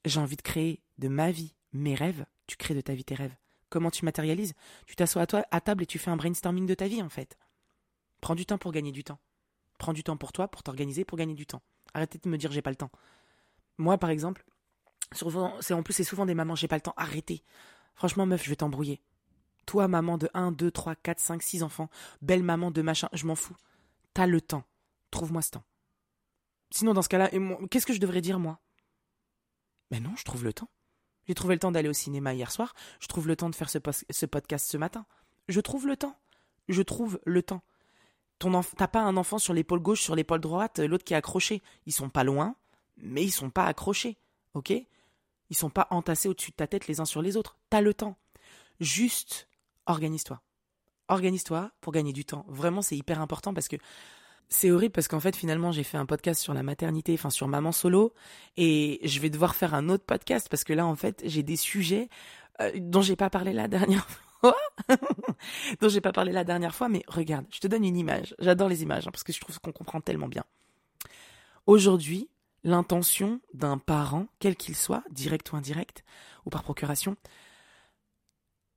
J'ai envie de créer de ma vie mes rêves, tu crées de ta vie tes rêves. Comment tu matérialises Tu t'assois à table et tu fais un brainstorming de ta vie en fait. Prends du temps pour gagner du temps. Prends du temps pour toi, pour t'organiser, pour gagner du temps. Arrêtez de me dire j'ai pas le temps. Moi par exemple, c'est en plus c'est souvent des mamans j'ai pas le temps. Arrêtez. Franchement meuf, je vais t'embrouiller. Toi maman de 1, 2, 3, 4, 5, 6 enfants, belle maman de machin, je m'en fous. T'as le temps. Trouve-moi ce temps. Sinon dans ce cas-là, qu'est-ce que je devrais dire moi? Ben non, je trouve le temps. J'ai trouvé le temps d'aller au cinéma hier soir. Je trouve le temps de faire ce, podcast ce matin. Je trouve le temps. Je trouve le temps. T'as pas un enfant sur l'épaule gauche, sur l'épaule droite, l'autre qui est accroché. Ils sont pas loin, mais ils sont pas accrochés. Ok? Ils sont pas entassés au-dessus de ta tête les uns sur les autres. T'as le temps. Juste organise-toi. Organise-toi pour gagner du temps. Vraiment, c'est hyper important parce que c'est horrible parce qu'en fait finalement j'ai fait un podcast sur la maternité, enfin sur maman solo, et je vais devoir faire un autre podcast parce que là en fait j'ai des sujets euh, dont j'ai pas parlé la dernière fois, dont j'ai pas parlé la dernière fois, mais regarde, je te donne une image. J'adore les images hein, parce que je trouve qu'on comprend tellement bien. Aujourd'hui, l'intention d'un parent, quel qu'il soit, direct ou indirect, ou par procuration,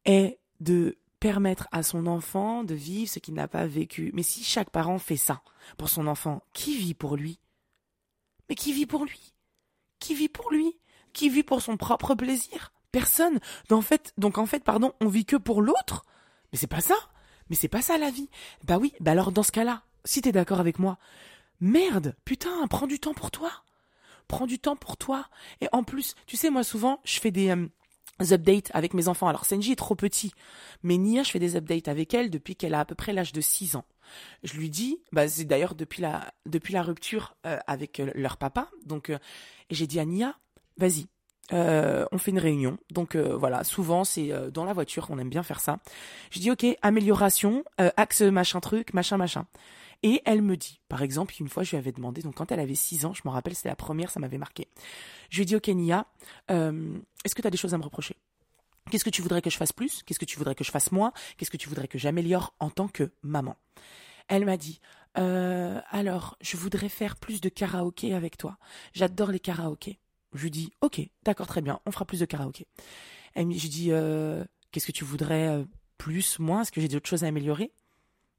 est de permettre à son enfant de vivre ce qu'il n'a pas vécu. Mais si chaque parent fait ça pour son enfant, qui vit pour lui? Mais qui vit pour lui? Qui vit pour lui? Qui vit pour son propre plaisir? Personne. Donc en fait, pardon, on vit que pour l'autre Mais c'est pas ça. Mais c'est pas ça la vie. Bah oui, bah alors dans ce cas-là, si t'es d'accord avec moi, merde, putain, prends du temps pour toi. Prends du temps pour toi. Et en plus, tu sais, moi souvent, je fais des, euh, updates avec mes enfants. Alors Senji est trop petit, mais Nia, je fais des updates avec elle depuis qu'elle a à peu près l'âge de 6 ans. Je lui dis, bah c'est d'ailleurs depuis la depuis la rupture euh, avec euh, leur papa. Donc euh, j'ai dit à Nia, vas-y, on fait une réunion. Donc voilà, souvent c'est dans la voiture, on aime bien faire ça. Je dis ok, amélioration, axe machin truc, machin machin. Et elle me dit, par exemple, une fois, je lui avais demandé, donc quand elle avait 6 ans, je me rappelle, c'était la première, ça m'avait marqué. Je lui ai dit, ok, Nia, euh, est-ce que tu as des choses à me reprocher? Qu'est-ce que tu voudrais que je fasse plus? Qu'est-ce que tu voudrais que je fasse moins? Qu'est-ce que tu voudrais que j'améliore en tant que maman? Elle m'a dit, euh, alors, je voudrais faire plus de karaoké avec toi. J'adore les karaokés. Je lui dis, ok, d'accord, très bien, on fera plus de karaoké. Elle je dis, euh, qu'est-ce que tu voudrais plus, moins? Est-ce que j'ai d'autres choses à améliorer?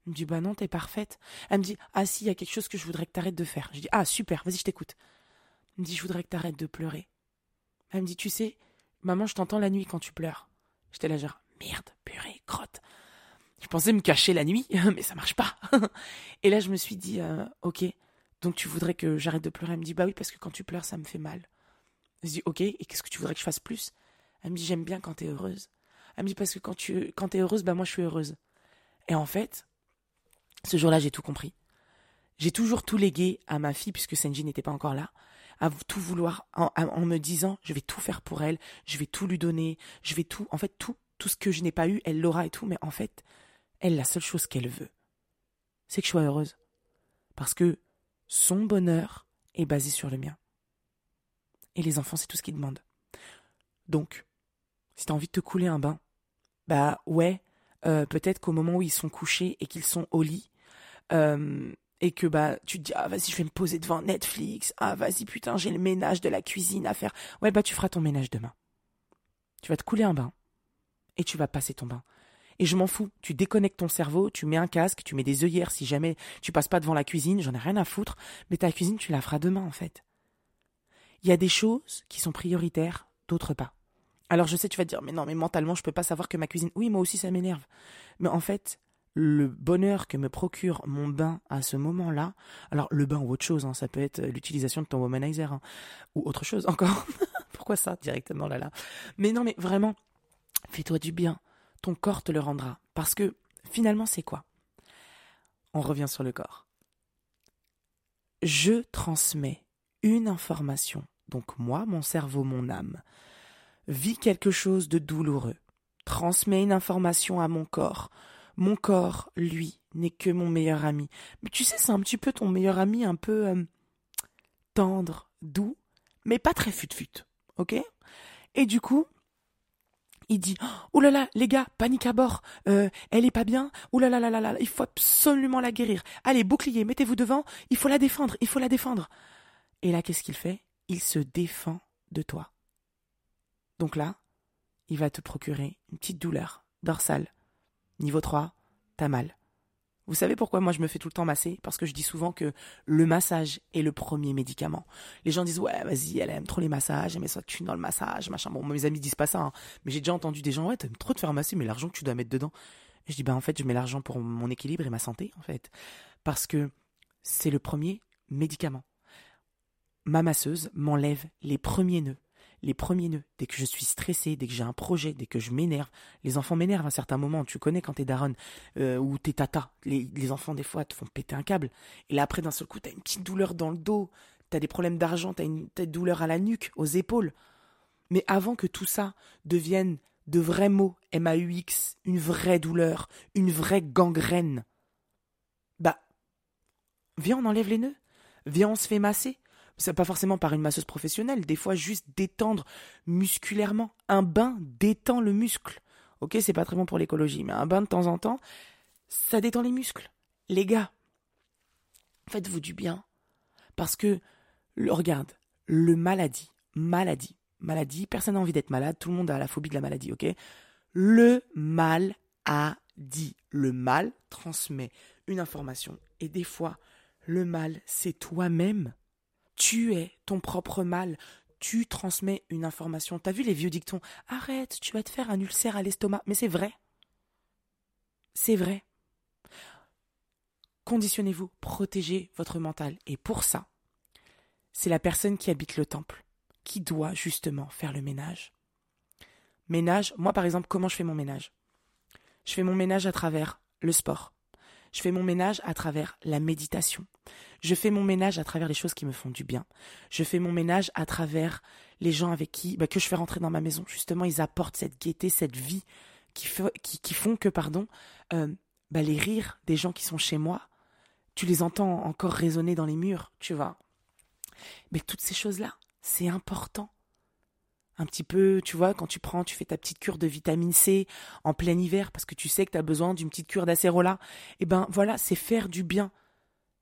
Elle me dit bah non, t'es parfaite. Elle me dit ah si, il y a quelque chose que je voudrais que t'arrêtes de faire. Je dis ah super, vas-y, je t'écoute. Elle me dit je voudrais que t'arrêtes de pleurer. Elle me dit tu sais, maman, je t'entends la nuit quand tu pleures. J'étais là genre merde, purée, crotte. Je pensais me cacher la nuit, mais ça marche pas. Et là je me suis dit euh, ok, donc tu voudrais que j'arrête de pleurer? Elle me dit bah oui parce que quand tu pleures ça me fait mal. Je dis ok, et qu'est-ce que tu voudrais que je fasse plus? Elle me dit j'aime bien quand t'es heureuse. Elle me dit parce que quand tu quand t'es heureuse, bah moi je suis heureuse. Et en fait, ce jour-là, j'ai tout compris. J'ai toujours tout légué à ma fille, puisque Senji n'était pas encore là, à tout vouloir, en, me disant, je vais tout faire pour elle, je vais tout lui donner, je vais tout, en fait, tout, tout ce que je n'ai pas eu, elle l'aura et tout, mais en fait, elle, la seule chose qu'elle veut, c'est que je sois heureuse. Parce que son bonheur est basé sur le mien. Et les enfants, c'est tout ce qu'ils demandent. Donc, si t'as envie de te couler un bain, bah ouais, euh, peut-être qu'au moment où ils sont couchés et qu'ils sont au lit, euh, et que bah tu te dis ah vas-y je vais me poser devant Netflix. Ah vas-y putain j'ai le ménage de la cuisine à faire. Ouais bah tu feras ton ménage demain. Tu vas te couler un bain. Et tu vas passer ton bain. Et je m'en fous. Tu déconnectes ton cerveau tu mets un casque tu mets des œillères si jamais tu passes pas devant la cuisine. J'en ai rien à foutre. Mais ta cuisine tu la feras demain en fait. Il y a des choses qui sont prioritaires d'autres pas. Alors je sais tu vas dire mais non mais mentalement je peux pas savoir que ma cuisine oui moi aussi ça m'énerve. Mais en fait le bonheur que me procure mon bain à ce moment-là, alors le bain ou autre chose, hein, ça peut être l'utilisation de ton womanizer hein, ou autre chose encore. Pourquoi ça directement là là? Mais non, mais vraiment, fais-toi du bien. Ton corps te le rendra. Parce que finalement, c'est quoi? On revient sur le corps. Je transmets une information, donc moi, mon cerveau, mon âme, vit quelque chose de douloureux, transmet une information à mon corps mon corps, lui, n'est que mon meilleur ami. Mais tu sais, c'est un petit peu ton meilleur ami, un peu euh, tendre, doux, mais pas très fut-fut. Ok? Et du coup, il dit Oh là là, les gars, panique à bord, euh, elle est pas bien, oh là là là là là, il faut absolument la guérir. Allez, bouclier, mettez-vous devant, il faut la défendre, il faut la défendre. Et là, qu'est-ce qu'il fait? Il se défend de toi. Donc là, il va te procurer une petite douleur dorsale Niveau 3, t'as mal. Vous savez pourquoi moi je me fais tout le temps masser? Parce que je dis souvent que le massage est le premier médicament. Les gens disent ouais vas-y elle aime trop les massages, elle met sa thune dans le massage, machin. Bon mes amis disent pas ça, hein. mais j'ai déjà entendu des gens ouais t'aimes trop te faire masser, mais l'argent que tu dois mettre dedans. Je dis bah en fait je mets l'argent pour mon équilibre et ma santé en fait, parce que c'est le premier médicament. Ma masseuse m'enlève les premiers nœuds les premiers nœuds, dès que je suis stressé, dès que j'ai un projet, dès que je m'énerve, les enfants m'énervent à un certain moment, tu connais quand t'es daronne euh, ou t'es tata, les, les, enfants des fois te font péter un câble, et là après d'un seul coup t'as une petite douleur dans le dos, t'as des problèmes d'argent, t'as une, as douleur à la nuque, aux épaules. Mais avant que tout ça devienne de vrais mots M-A-U-X, une vraie douleur, une vraie gangrène, bah, Viens, on enlève les nœuds. Viens, on se fait masser. C'est pas forcément par une masseuse professionnelle, des fois juste détendre musculairement. Un bain détend le muscle. Ok, c'est pas très bon pour l'écologie, mais un bain de temps en temps, ça détend les muscles. Les gars, faites-vous du bien. Parce que, regarde, le maladie, maladie, maladie, personne n'a envie d'être malade, tout le monde a la phobie de la maladie, ok? Le mal a dit. Le mal transmet une information. Et des fois, le mal, c'est toi-même. Tu es ton propre mal. Tu transmets une information. T'as vu les vieux dictons? Arrête, tu vas te faire un ulcère à l'estomac. Mais c'est vrai. C'est vrai. Conditionnez-vous, protégez votre mental. Et pour ça, c'est la personne qui habite le temple qui doit justement faire le ménage. Ménage, moi par exemple, comment je fais mon ménage? Je fais mon ménage à travers le sport. Je fais mon ménage à travers la méditation. Je fais mon ménage à travers les choses qui me font du bien. Je fais mon ménage à travers les gens avec qui bah, que je fais rentrer dans ma maison. Justement, ils apportent cette gaieté, cette vie qui, font que, pardon, euh, bah, les rires des gens qui sont chez moi, tu les entends encore résonner dans les murs, tu vois. Mais toutes ces choses-là, c'est important. Un petit peu, tu vois, quand tu prends, tu fais ta petite cure de vitamine C en plein hiver parce que tu sais que tu as besoin d'une petite cure d'acérola. Eh ben voilà, c'est faire du bien.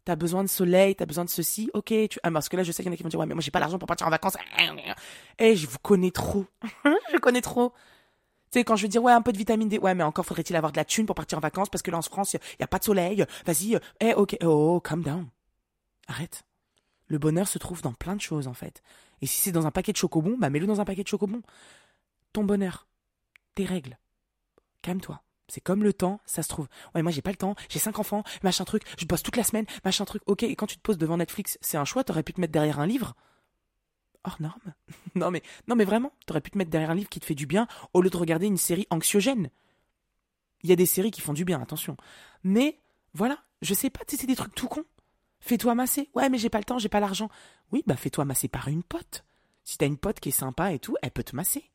T'as besoin de soleil, t'as besoin de ceci, ok. Tu... Ah, parce que là, je sais qu'il y en a qui vont dire, ouais, mais moi, j'ai pas l'argent pour partir en vacances. Eh, je vous connais trop. je connais trop. Tu sais, quand je veux dire, ouais, un peu de vitamine D, ouais, mais encore faudrait-il avoir de la thune pour partir en vacances parce que là, en France, il n'y a, pas de soleil. Vas-y, eh, ok, oh, calm down. Arrête. Le bonheur se trouve dans plein de choses, en fait. Et si c'est dans un paquet de chocobons, bah mets-le dans un paquet de chocobons. Ton bonheur, tes règles. Calme-toi. C'est comme le temps, ça se trouve. Ouais, moi j'ai pas le temps, j'ai cinq enfants, machin truc, je bosse toute la semaine, machin truc. Ok, et quand tu te poses devant Netflix, c'est un choix, t'aurais pu te mettre derrière un livre. Hors norme. non mais, non mais vraiment, t'aurais pu te mettre derrière un livre qui te fait du bien au lieu de regarder une série anxiogène. Il y a des séries qui font du bien, attention. Mais, voilà, je sais pas, c'est des trucs tout cons. Fais-toi masser. Ouais, mais j'ai pas le temps, j'ai pas l'argent. Oui, bah fais-toi masser par une pote. Si t'as une pote qui est sympa et tout, elle peut te masser.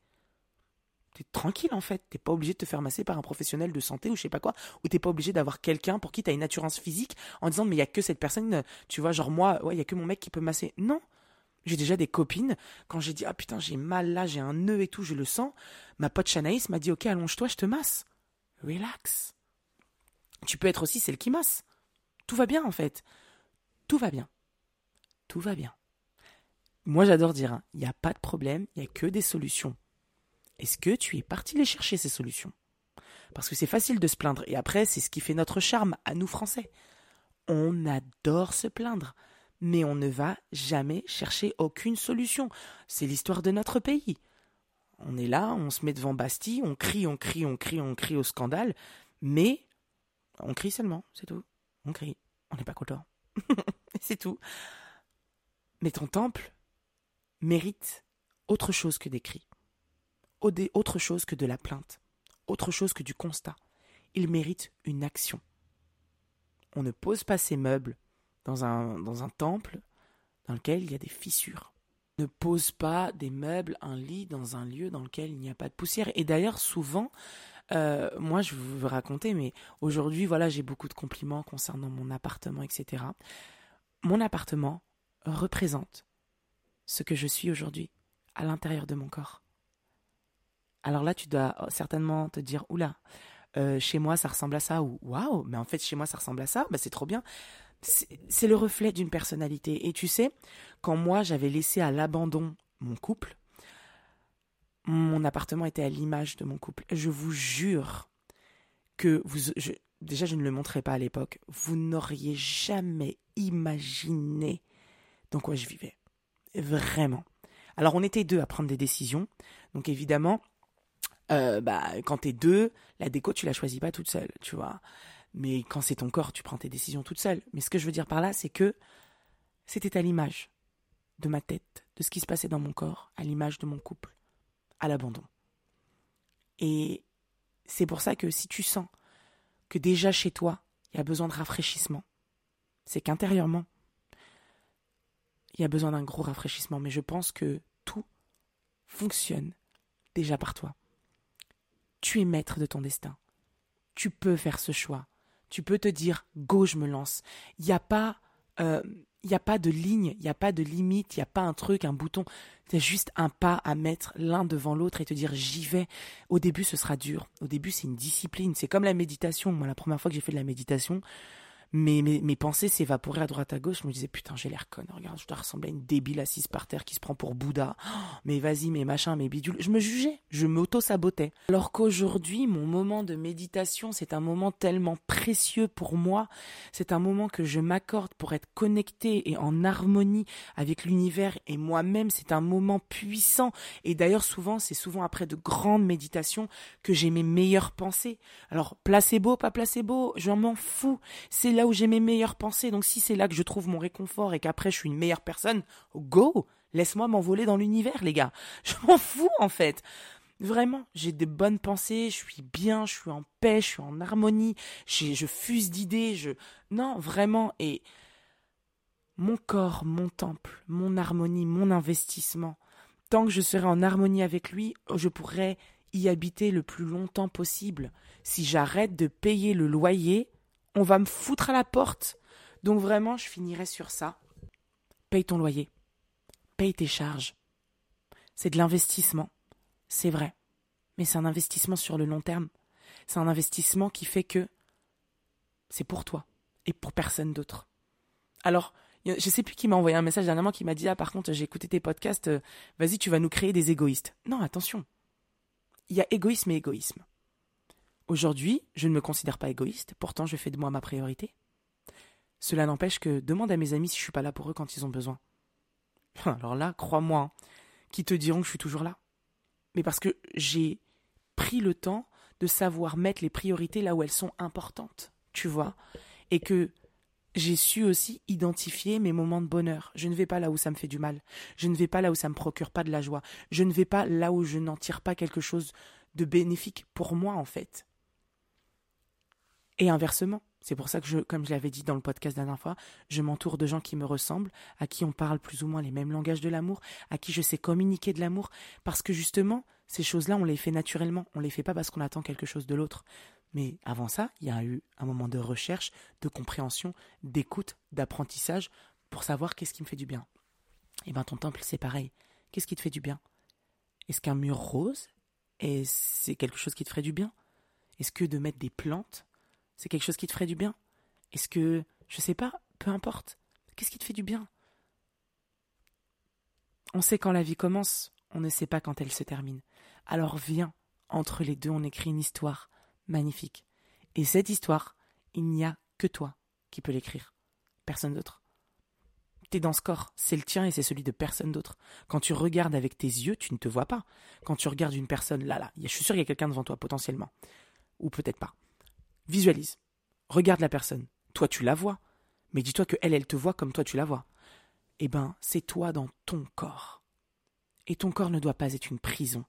T'es tranquille en fait. T'es pas obligé de te faire masser par un professionnel de santé ou je sais pas quoi. Ou t'es pas obligé d'avoir quelqu'un pour qui t'as une assurance physique en disant mais il y a que cette personne, tu vois, genre moi, ouais, il y a que mon mec qui peut masser. Non. J'ai déjà des copines, quand j'ai dit ah putain j'ai mal là, j'ai un nœud et tout, je le sens, ma pote Chanaïs m'a dit ok allonge-toi, je te masse. Relax. Tu peux être aussi celle qui masse. Tout va bien en fait tout va bien. Tout va bien. Moi, j'adore dire, hein, il n'y a pas de problème, il n'y a que des solutions. Est-ce que tu es parti les chercher, ces solutions? Parce que c'est facile de se plaindre. Et après, c'est ce qui fait notre charme à nous Français. On adore se plaindre. Mais on ne va jamais chercher aucune solution. C'est l'histoire de notre pays. On est là, on se met devant Bastille, on crie, on crie, on crie, on crie au scandale. Mais on crie seulement, c'est tout. On crie. On n'est pas content. c'est tout. Mais ton temple mérite autre chose que des cris, autre chose que de la plainte, autre chose que du constat. Il mérite une action. On ne pose pas ses meubles dans un, temple dans lequel il y a des fissures. ne pose pas des meubles, un lit dans un lieu dans lequel il n'y a pas de poussière. Et d'ailleurs, souvent, euh, moi, je veux raconter, mais aujourd'hui, voilà, j'ai beaucoup de compliments concernant mon appartement, etc mon appartement représente ce que je suis aujourd'hui à l'intérieur de mon corps. Alors là, tu dois certainement te dire, oula, euh, chez moi ça ressemble à ça, ou waouh, mais en fait chez moi ça ressemble à ça, bah, c'est trop bien. C'est le reflet d'une personnalité. Et tu sais, quand moi j'avais laissé à l'abandon mon couple, mon appartement était à l'image de mon couple. Je vous jure que vous, déjà je ne le montrais pas à l'époque, vous n'auriez jamais imaginé dans quoi je vivais. Vraiment. Alors on était deux à prendre des décisions, donc évidemment, euh, bah, quand t'es deux, la déco tu la choisis pas toute seule, tu vois. Mais quand c'est ton corps, tu prends tes décisions toute seule. Mais ce que je veux dire par là, c'est que c'était à l'image de ma tête, de ce qui se passait dans mon corps, à l'image de mon couple, à l'abandon. Et c'est pour ça que si tu sens que déjà chez toi, il y a besoin de rafraîchissement. C'est qu'intérieurement, il y a besoin d'un gros rafraîchissement. Mais je pense que tout fonctionne déjà par toi. Tu es maître de ton destin. Tu peux faire ce choix. Tu peux te dire, go, je me lance. Il n'y a pas euh, il n'y a pas de ligne, il n'y a pas de limite, il n'y a pas un truc, un bouton. C'est juste un pas à mettre l'un devant l'autre et te dire j'y vais. Au début, ce sera dur. Au début, c'est une discipline. C'est comme la méditation. Moi, la première fois que j'ai fait de la méditation, mes, mes, pensées s'évaporaient à droite à gauche. Je me disais, putain, j'ai l'air conne. Regarde, je dois ressembler à une débile assise par terre qui se prend pour Bouddha. Oh, mais vas-y, mes machins, mes bidules. Je me jugeais, je m'auto-sabotais. Alors qu'aujourd'hui, mon moment de méditation, c'est un moment tellement précieux pour moi. C'est un moment que je m'accorde pour être connecté et en harmonie avec l'univers et moi-même. C'est un moment puissant. Et d'ailleurs, souvent, c'est souvent après de grandes méditations que j'ai mes meilleures pensées. Alors, placebo, pas placebo, je m'en fous. C'est là où j'ai mes meilleures pensées. Donc si c'est là que je trouve mon réconfort et qu'après je suis une meilleure personne, go Laisse-moi m'envoler dans l'univers, les gars. Je m'en fous, en fait. Vraiment, j'ai de bonnes pensées, je suis bien, je suis en paix, je suis en harmonie, je fuse d'idées, je... Non, vraiment, et mon corps, mon temple, mon harmonie, mon investissement, tant que je serai en harmonie avec lui, je pourrai y habiter le plus longtemps possible. Si j'arrête de payer le loyer, on va me foutre à la porte. Donc vraiment, je finirai sur ça. Paye ton loyer. Paye tes charges. C'est de l'investissement. C'est vrai. Mais c'est un investissement sur le long terme. C'est un investissement qui fait que c'est pour toi et pour personne d'autre. Alors, je sais plus qui m'a envoyé un message dernièrement qui m'a dit Ah, par contre, j'ai écouté tes podcasts, euh, vas-y, tu vas nous créer des égoïstes. Non, attention. Il y a égoïsme et égoïsme. Aujourd'hui, je ne me considère pas égoïste, pourtant je fais de moi ma priorité. Cela n'empêche que demande à mes amis si je suis pas là pour eux quand ils ont besoin. Alors là, crois-moi, hein, qui te diront que je suis toujours là? Mais parce que j'ai pris le temps de savoir mettre les priorités là où elles sont importantes, tu vois, et que j'ai su aussi identifier mes moments de bonheur. Je ne vais pas là où ça me fait du mal. Je ne vais pas là où ça me procure pas de la joie. Je ne vais pas là où je n'en tire pas quelque chose de bénéfique pour moi en fait. Et inversement, c'est pour ça que, comme je l'avais dit dans le podcast la dernière fois, je m'entoure de gens qui me ressemblent, à qui on parle plus ou moins les mêmes langages de l'amour, à qui je sais communiquer de l'amour, parce que justement, ces choses-là, on les fait naturellement, on les fait pas parce qu'on attend quelque chose de l'autre. Mais avant ça, il y a eu un moment de recherche, de compréhension, d'écoute, d'apprentissage, pour savoir qu'est-ce qui me fait du bien. Et bien ton temple, c'est pareil. Qu'est-ce qui te fait du bien? Est-ce qu'un mur rose, c'est quelque chose qui te ferait du bien? Est-ce que de mettre des plantes, c'est quelque chose qui te ferait du bien Est-ce que, je sais pas, peu importe. Qu'est-ce qui te fait du bien? On sait quand la vie commence, on ne sait pas quand elle se termine. Alors viens, entre les deux, on écrit une histoire magnifique. Et cette histoire, il n'y a que toi qui peux l'écrire. Personne d'autre. T'es dans ce corps, c'est le tien et c'est celui de personne d'autre. Quand tu regardes avec tes yeux, tu ne te vois pas. Quand tu regardes une personne, là, là, je suis sûr qu'il y a quelqu'un devant toi, potentiellement. Ou peut-être pas. Visualise. Regarde la personne. Toi, tu la vois. Mais dis-toi que elle, elle te voit comme toi, tu la vois. Eh ben, c'est toi dans ton corps. Et ton corps ne doit pas être une prison.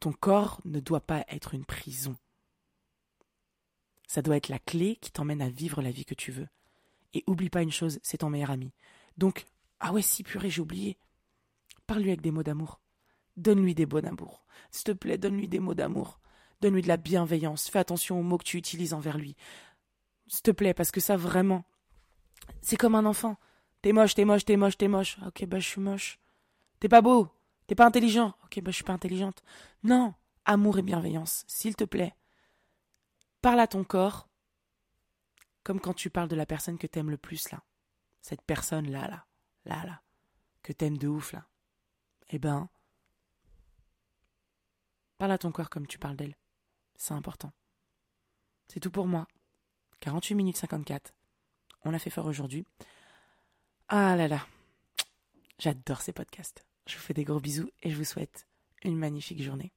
Ton corps ne doit pas être une prison. Ça doit être la clé qui t'emmène à vivre la vie que tu veux. Et oublie pas une chose, c'est ton meilleur ami. Donc, ah ouais, si purée, j'ai oublié. Parle-lui avec des mots d'amour. Donne-lui des mots d'amour. S'il te plaît, donne-lui des mots d'amour. Donne-lui de la bienveillance. Fais attention aux mots que tu utilises envers lui. S'il te plaît, parce que ça, vraiment, c'est comme un enfant. T'es moche, t'es moche, t'es moche, t'es moche. Ok, bah je suis moche. T'es pas beau. T'es pas intelligent. Ok, bah je suis pas intelligente. Non, amour et bienveillance, s'il te plaît. Parle à ton corps comme quand tu parles de la personne que t'aimes le plus là. Cette personne là, là, là, là, que t'aimes de ouf là. Eh ben, parle à ton corps comme tu parles d'elle c'est important. C'est tout pour moi. 48 minutes 54. On l'a fait fort aujourd'hui. Ah là là. J'adore ces podcasts. Je vous fais des gros bisous et je vous souhaite une magnifique journée.